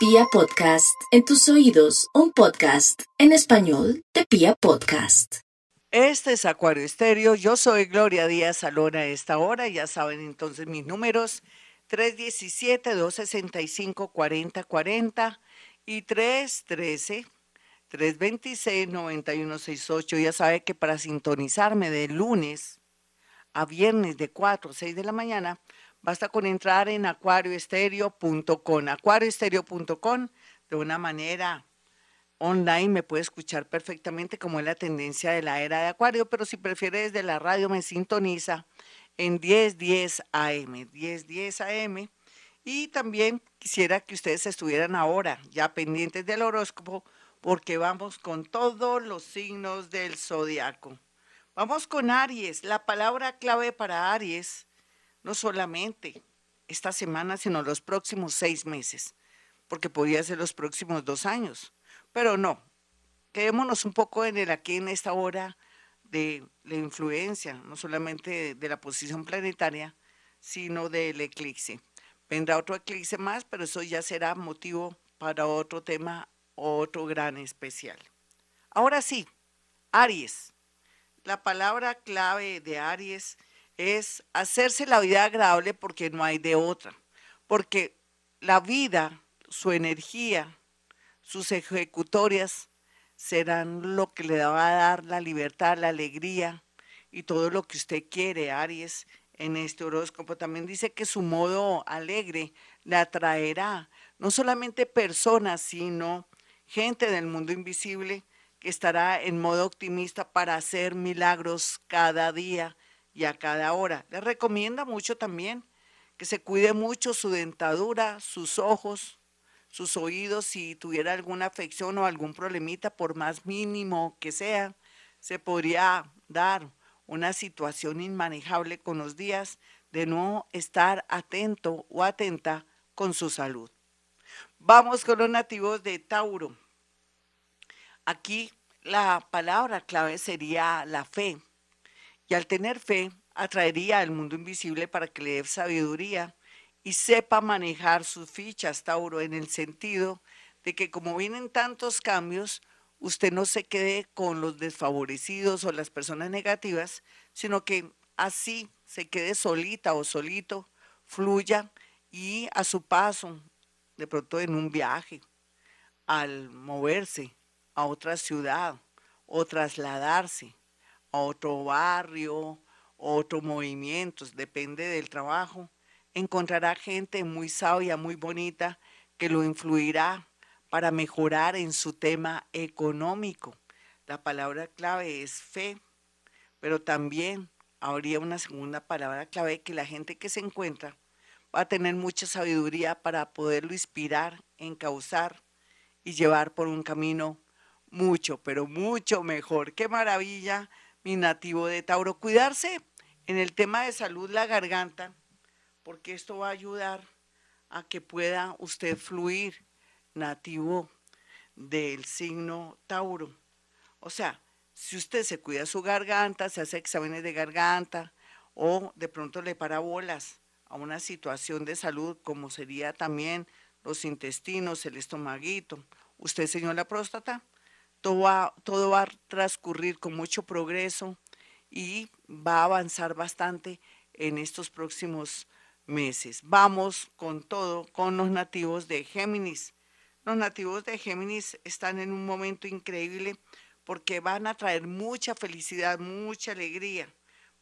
Pia Podcast, en tus oídos, un podcast en español de Pia Podcast. Este es Acuario Estéreo, yo soy Gloria Díaz Salón a esta hora, ya saben entonces mis números, 317-265-4040 y 313-326-9168. Ya sabe que para sintonizarme de lunes a viernes de 4 a 6 de la mañana, basta con entrar en acuarioestereo.com, acuarioestereo.com de una manera online me puede escuchar perfectamente como es la tendencia de la era de Acuario, pero si prefiere desde la radio me sintoniza en 1010 AM, 1010 AM. Y también quisiera que ustedes estuvieran ahora ya pendientes del horóscopo porque vamos con todos los signos del zodiaco. Vamos con Aries. La palabra clave para Aries, no solamente esta semana, sino los próximos seis meses, porque podría ser los próximos dos años. Pero no, quedémonos un poco en el aquí, en esta hora de la influencia, no solamente de la posición planetaria, sino del eclipse. Vendrá otro eclipse más, pero eso ya será motivo para otro tema, otro gran especial. Ahora sí, Aries. La palabra clave de Aries es hacerse la vida agradable porque no hay de otra. Porque la vida, su energía, sus ejecutorias serán lo que le va a dar la libertad, la alegría y todo lo que usted quiere, Aries, en este horóscopo. También dice que su modo alegre le atraerá no solamente personas, sino gente del mundo invisible que estará en modo optimista para hacer milagros cada día y a cada hora. Le recomienda mucho también que se cuide mucho su dentadura, sus ojos, sus oídos, si tuviera alguna afección o algún problemita, por más mínimo que sea, se podría dar una situación inmanejable con los días de no estar atento o atenta con su salud. Vamos con los nativos de Tauro. Aquí la palabra clave sería la fe. Y al tener fe, atraería al mundo invisible para que le dé sabiduría y sepa manejar sus fichas, Tauro, en el sentido de que como vienen tantos cambios, usted no se quede con los desfavorecidos o las personas negativas, sino que así se quede solita o solito, fluya y a su paso, de pronto en un viaje, al moverse a otra ciudad o trasladarse otro barrio, otro movimiento, depende del trabajo, encontrará gente muy sabia, muy bonita, que lo influirá para mejorar en su tema económico. La palabra clave es fe, pero también habría una segunda palabra clave que la gente que se encuentra va a tener mucha sabiduría para poderlo inspirar, encauzar y llevar por un camino mucho, pero mucho mejor. Qué maravilla, mi nativo de Tauro. Cuidarse en el tema de salud, la garganta porque esto va a ayudar a que pueda usted fluir nativo del signo Tauro. O sea, si usted se cuida su garganta, se hace exámenes de garganta o de pronto le para bolas a una situación de salud como sería también los intestinos, el estomaguito, usted señor la próstata, todo va, a transcurrir con mucho progreso y va a avanzar bastante en estos próximos meses. Vamos con todo, con los nativos de Géminis. Los nativos de Géminis están en un momento increíble porque van a traer mucha felicidad, mucha alegría.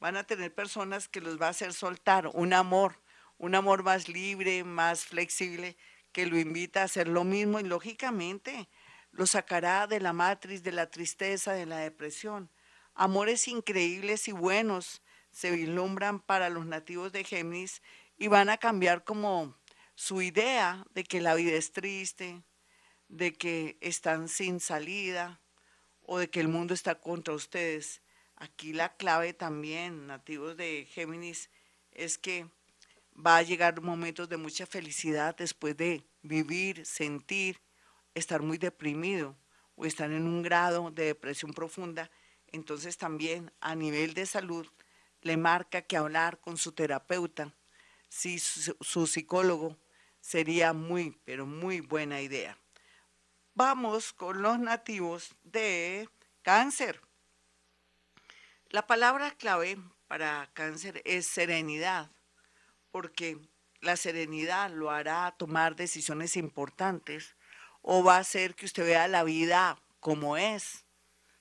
Van a tener personas que los va a hacer soltar un amor, un amor más libre, más flexible, que lo invita a hacer lo mismo y lógicamente lo sacará de la matriz, de la tristeza, de la depresión. Amores increíbles y buenos se vislumbran para los nativos de Géminis y van a cambiar como su idea de que la vida es triste, de que están sin salida o de que el mundo está contra ustedes. Aquí la clave también, nativos de Géminis, es que va a llegar momentos de mucha felicidad después de vivir, sentir, estar muy deprimido o estar en un grado de depresión profunda. Entonces también a nivel de salud le marca que hablar con su terapeuta si su, psicólogo sería muy, pero muy buena idea. Vamos con los nativos de cáncer. La palabra clave para cáncer es serenidad, porque la serenidad lo hará tomar decisiones importantes o va a hacer que usted vea la vida como es,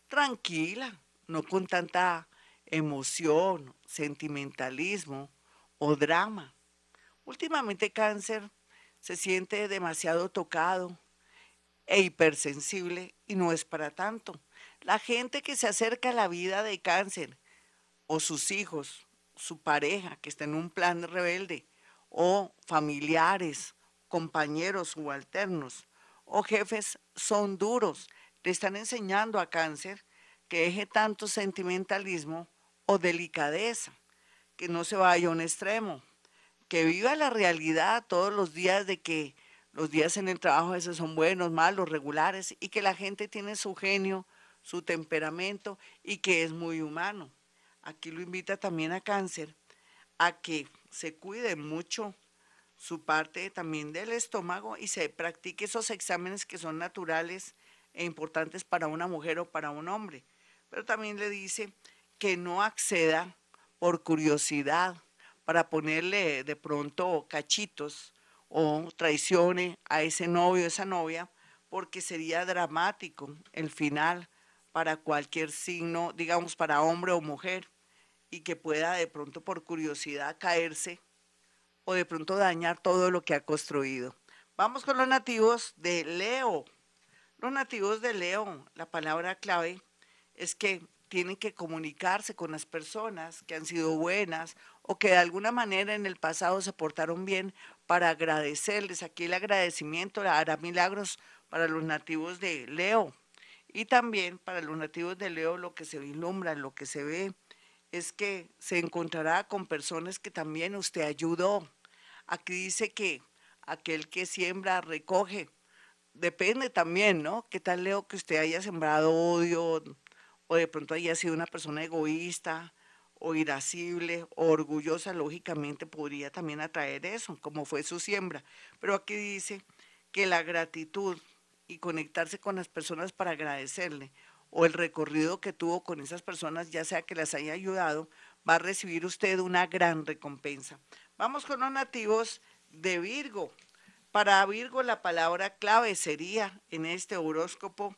tranquila, no con tanta emoción, sentimentalismo o drama. Últimamente cáncer se siente demasiado tocado e hipersensible y no es para tanto. La gente que se acerca a la vida de cáncer o sus hijos, su pareja que está en un plan rebelde o familiares, compañeros subalternos o jefes son duros. Le están enseñando a cáncer que deje tanto sentimentalismo o delicadeza, que no se vaya a un extremo, que viva la realidad todos los días de que los días en el trabajo esos son buenos, malos, regulares y que la gente tiene su genio, su temperamento y que es muy humano. Aquí lo invita también a cáncer a que se cuide mucho su parte también del estómago y se practique esos exámenes que son naturales e importantes para una mujer o para un hombre. Pero también le dice que no acceda por curiosidad para ponerle de pronto cachitos o traicione a ese novio o esa novia, porque sería dramático el final para cualquier signo, digamos, para hombre o mujer, y que pueda de pronto por curiosidad caerse o de pronto dañar todo lo que ha construido. Vamos con los nativos de Leo. Los nativos de Leo, la palabra clave es que tienen que comunicarse con las personas que han sido buenas o que de alguna manera en el pasado se portaron bien para agradecerles. Aquí el agradecimiento hará milagros para los nativos de Leo. Y también para los nativos de Leo lo que se vislumbra, lo que se ve, es que se encontrará con personas que también usted ayudó. Aquí dice que aquel que siembra recoge. Depende también, ¿no? ¿Qué tal Leo que usted haya sembrado odio, o de pronto haya sido una persona egoísta o irascible o orgullosa, lógicamente podría también atraer eso, como fue su siembra. Pero aquí dice que la gratitud y conectarse con las personas para agradecerle o el recorrido que tuvo con esas personas, ya sea que las haya ayudado, va a recibir usted una gran recompensa. Vamos con los nativos de Virgo. Para Virgo la palabra clave sería en este horóscopo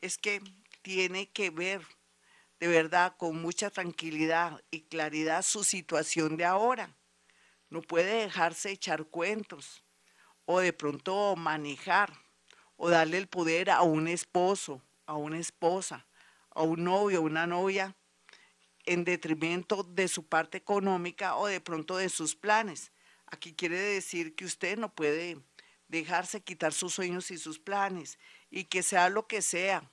es que tiene que ver de verdad con mucha tranquilidad y claridad su situación de ahora. No puede dejarse echar cuentos o de pronto manejar o darle el poder a un esposo, a una esposa, a un novio, a una novia en detrimento de su parte económica o de pronto de sus planes. Aquí quiere decir que usted no puede dejarse quitar sus sueños y sus planes y que sea lo que sea,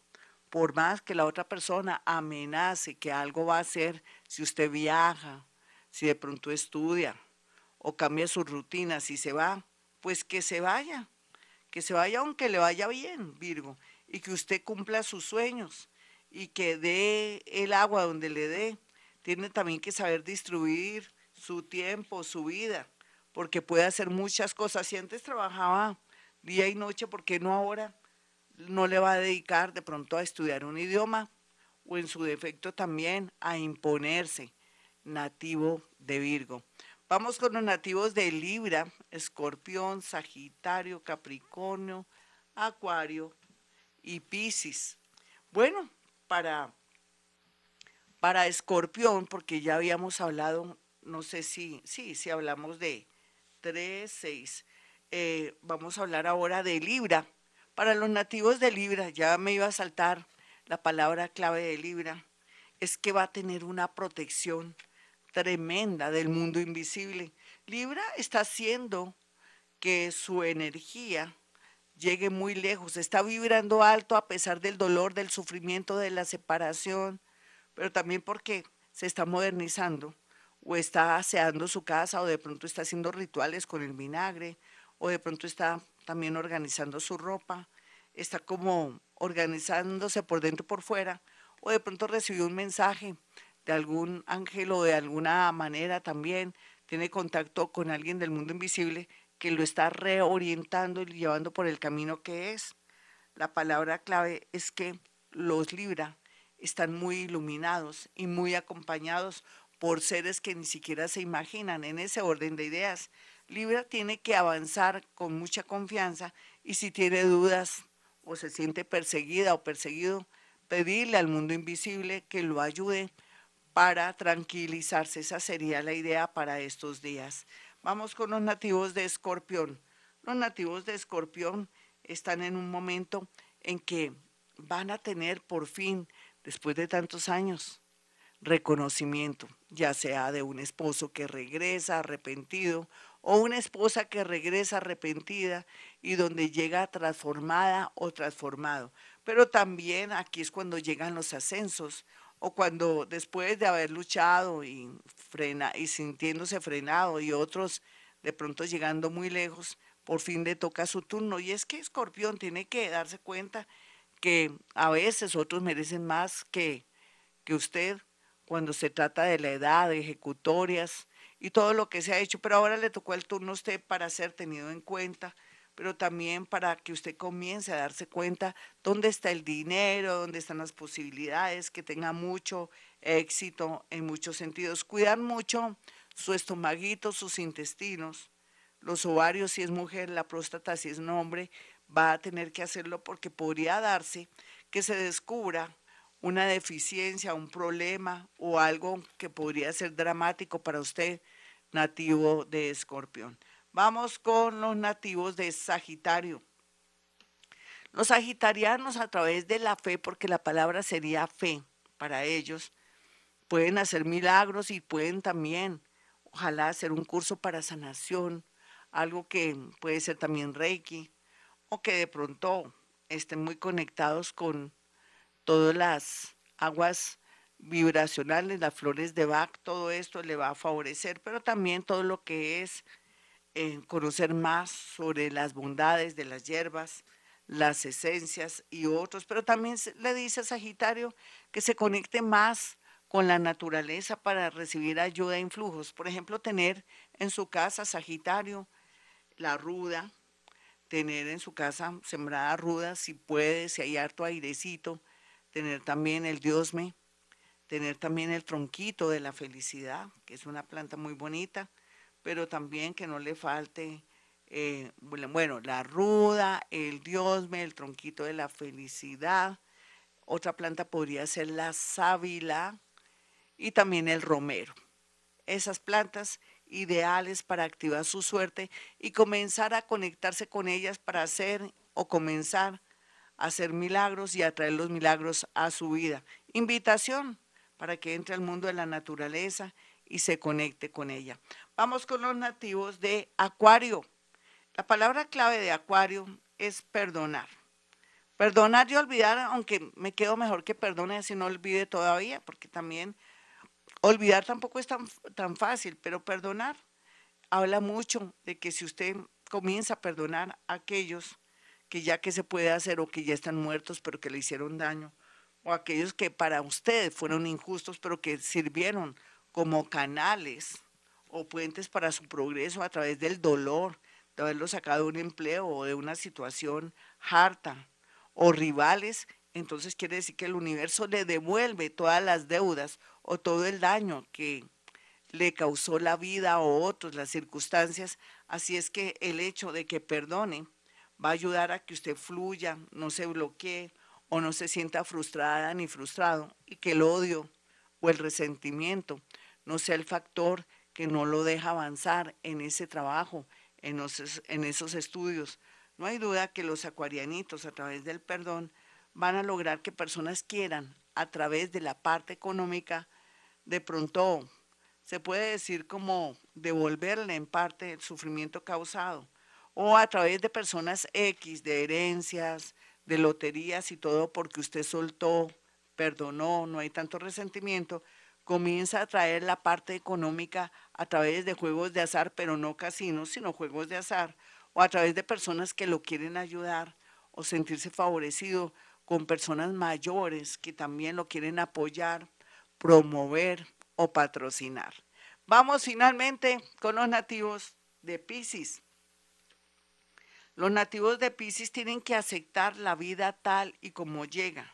por más que la otra persona amenace que algo va a hacer, si usted viaja, si de pronto estudia o cambia su rutina, si se va, pues que se vaya, que se vaya aunque le vaya bien, Virgo, y que usted cumpla sus sueños y que dé el agua donde le dé. Tiene también que saber distribuir su tiempo, su vida, porque puede hacer muchas cosas. Si antes trabajaba día y noche, ¿por qué no ahora? no le va a dedicar de pronto a estudiar un idioma o en su defecto también a imponerse nativo de Virgo. Vamos con los nativos de Libra, Escorpión, Sagitario, Capricornio, Acuario y Piscis. Bueno, para, para Escorpión, porque ya habíamos hablado, no sé si, si hablamos de 3, 6, eh, vamos a hablar ahora de Libra para los nativos de Libra, ya me iba a saltar la palabra clave de Libra, es que va a tener una protección tremenda del mundo invisible. Libra está haciendo que su energía llegue muy lejos, está vibrando alto a pesar del dolor, del sufrimiento, de la separación, pero también porque se está modernizando o está aseando su casa o de pronto está haciendo rituales con el vinagre o de pronto está también organizando su ropa, está como organizándose por dentro y por fuera, o de pronto recibió un mensaje de algún ángel o de alguna manera también tiene contacto con alguien del mundo invisible que lo está reorientando y llevando por el camino que es. La palabra clave es que los Libra están muy iluminados y muy acompañados por seres que ni siquiera se imaginan en ese orden de ideas. Libra tiene que avanzar con mucha confianza y si tiene dudas o se siente perseguida o perseguido, pedirle al mundo invisible que lo ayude para tranquilizarse. Esa sería la idea para estos días. Vamos con los nativos de Escorpión. Los nativos de Escorpión están en un momento en que van a tener por fin, después de tantos años, reconocimiento, ya sea de un esposo que regresa arrepentido o una esposa que regresa arrepentida y donde llega transformada o transformado. Pero también aquí es cuando llegan los ascensos o cuando después de haber luchado y, frena, y sintiéndose frenado y otros de pronto llegando muy lejos, por fin le toca su turno. Y es que Escorpión tiene que darse cuenta que a veces otros merecen más que, que usted cuando se trata de la edad, de ejecutorias y todo lo que se ha hecho, pero ahora le tocó el turno a usted para ser tenido en cuenta pero también para que usted comience a darse cuenta dónde está el dinero, dónde están las posibilidades, que tenga mucho éxito en muchos sentidos. Cuidar mucho su estomaguito, sus intestinos, los ovarios si es mujer, la próstata si es hombre, va a tener que hacerlo porque podría darse que se descubra una deficiencia, un problema o algo que podría ser dramático para usted nativo de escorpión. Vamos con los nativos de Sagitario. Los sagitarianos a través de la fe, porque la palabra sería fe para ellos, pueden hacer milagros y pueden también, ojalá, hacer un curso para sanación, algo que puede ser también Reiki, o que de pronto estén muy conectados con todas las aguas vibracionales, las flores de Bach, todo esto le va a favorecer, pero también todo lo que es conocer más sobre las bondades de las hierbas, las esencias y otros, pero también le dice a Sagitario que se conecte más con la naturaleza para recibir ayuda e influjos. Por ejemplo, tener en su casa Sagitario la ruda, tener en su casa sembrada ruda, si puede, si hay harto airecito, tener también el diosme, tener también el tronquito de la felicidad, que es una planta muy bonita, pero también que no le falte, eh, bueno, la ruda, el diosme, el tronquito de la felicidad. Otra planta podría ser la sábila y también el romero. Esas plantas ideales para activar su suerte y comenzar a conectarse con ellas para hacer o comenzar a hacer milagros y atraer los milagros a su vida. Invitación para que entre al mundo de la naturaleza y se conecte con ella. Vamos con los nativos de Acuario. La palabra clave de Acuario es perdonar. Perdonar y olvidar, aunque me quedo mejor que perdone si no olvide todavía, porque también olvidar tampoco es tan, tan fácil, pero perdonar habla mucho de que si usted comienza a perdonar a aquellos que ya que se puede hacer o que ya están muertos pero que le hicieron daño, o aquellos que para usted fueron injustos pero que sirvieron como canales o puentes para su progreso a través del dolor de haberlo sacado de un empleo o de una situación harta o rivales, entonces quiere decir que el universo le devuelve todas las deudas o todo el daño que le causó la vida o otros, las circunstancias. Así es que el hecho de que perdone va a ayudar a que usted fluya, no se bloquee o no se sienta frustrada ni frustrado y que el odio o el resentimiento no sea el factor que no lo deja avanzar en ese trabajo, en, en esos estudios. No hay duda que los acuarianitos a través del perdón van a lograr que personas quieran a través de la parte económica de pronto se puede decir como devolverle en parte el sufrimiento causado o a través de personas X, de herencias, de loterías y todo porque usted soltó, perdonó, no hay tanto resentimiento, comienza a traer la parte económica a través de juegos de azar, pero no casinos, sino juegos de azar, o a través de personas que lo quieren ayudar o sentirse favorecido con personas mayores que también lo quieren apoyar, promover o patrocinar. Vamos finalmente con los nativos de Pisces. Los nativos de Pisces tienen que aceptar la vida tal y como llega,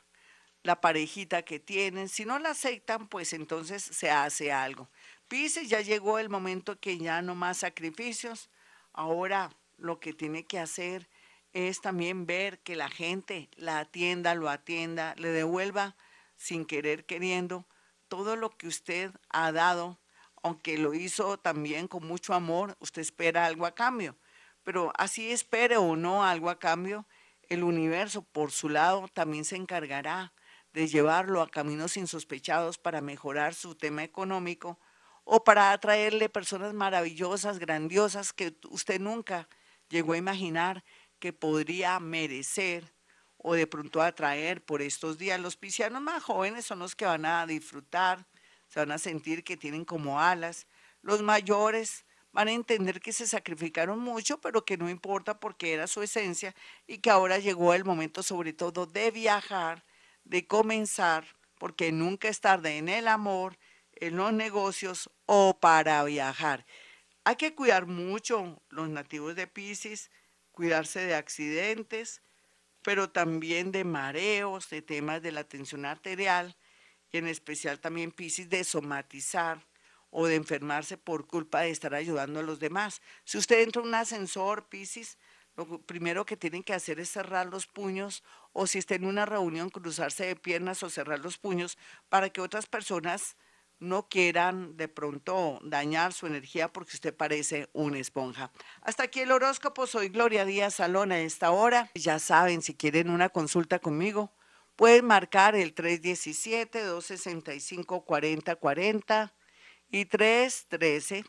la parejita que tienen. Si no la aceptan, pues entonces se hace algo. Pisces ya llegó el momento que ya no más sacrificios. Ahora lo que tiene que hacer es también ver que la gente la atienda, lo atienda, le devuelva sin querer queriendo todo lo que usted ha dado, aunque lo hizo también con mucho amor, usted espera algo a cambio pero así espere o no algo a cambio, el universo por su lado también se encargará de llevarlo a caminos insospechados para mejorar su tema económico o para atraerle personas maravillosas, grandiosas que usted nunca llegó a imaginar que podría merecer o de pronto atraer por estos días. Los piscianos más jóvenes son los que van a disfrutar, se van a sentir que tienen como alas. Los mayores van a entender que se sacrificaron mucho, pero que no importa porque era su esencia y que ahora llegó el momento sobre todo de viajar, de comenzar, porque nunca es tarde en el amor, en los negocios o para viajar. Hay que cuidar mucho los nativos de Pisces, cuidarse de accidentes, pero también de mareos, de temas de la tensión arterial y en especial también Pisces de somatizar o de enfermarse por culpa de estar ayudando a los demás. Si usted entra en un ascensor, Piscis, lo primero que tienen que hacer es cerrar los puños o si está en una reunión, cruzarse de piernas o cerrar los puños para que otras personas no quieran de pronto dañar su energía porque usted parece una esponja. Hasta aquí el horóscopo. Soy Gloria Díaz Salón a esta hora. Ya saben, si quieren una consulta conmigo, pueden marcar el 317-265-4040 y 313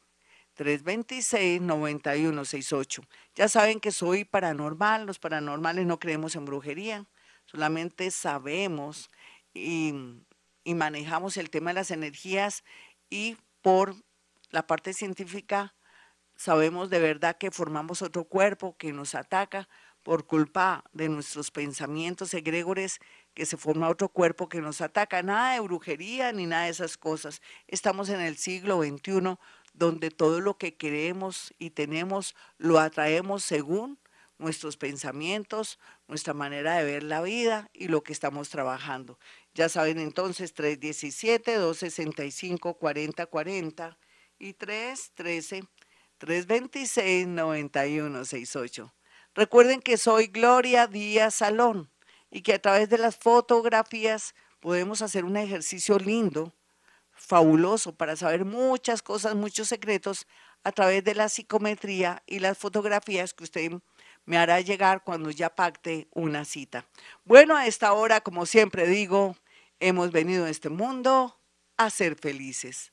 326 9168. Ya saben que soy paranormal, los paranormales no creemos en brujería, solamente sabemos y, y manejamos el tema de las energías y por la parte científica sabemos de verdad que formamos otro cuerpo que nos ataca por culpa de nuestros pensamientos egregores que se forma otro cuerpo que nos ataca. Nada de brujería ni nada de esas cosas. Estamos en el siglo XXI donde todo lo que queremos y tenemos lo atraemos según nuestros pensamientos, nuestra manera de ver la vida y lo que estamos trabajando. Ya saben entonces 317-265-4040 y 313-326-9168. Recuerden que soy Gloria Díaz Salón y que a través de las fotografías podemos hacer un ejercicio lindo, fabuloso, para saber muchas cosas, muchos secretos a través de la psicometría y las fotografías que usted me hará llegar cuando ya pacte una cita. Bueno, a esta hora, como siempre digo, hemos venido a este mundo a ser felices.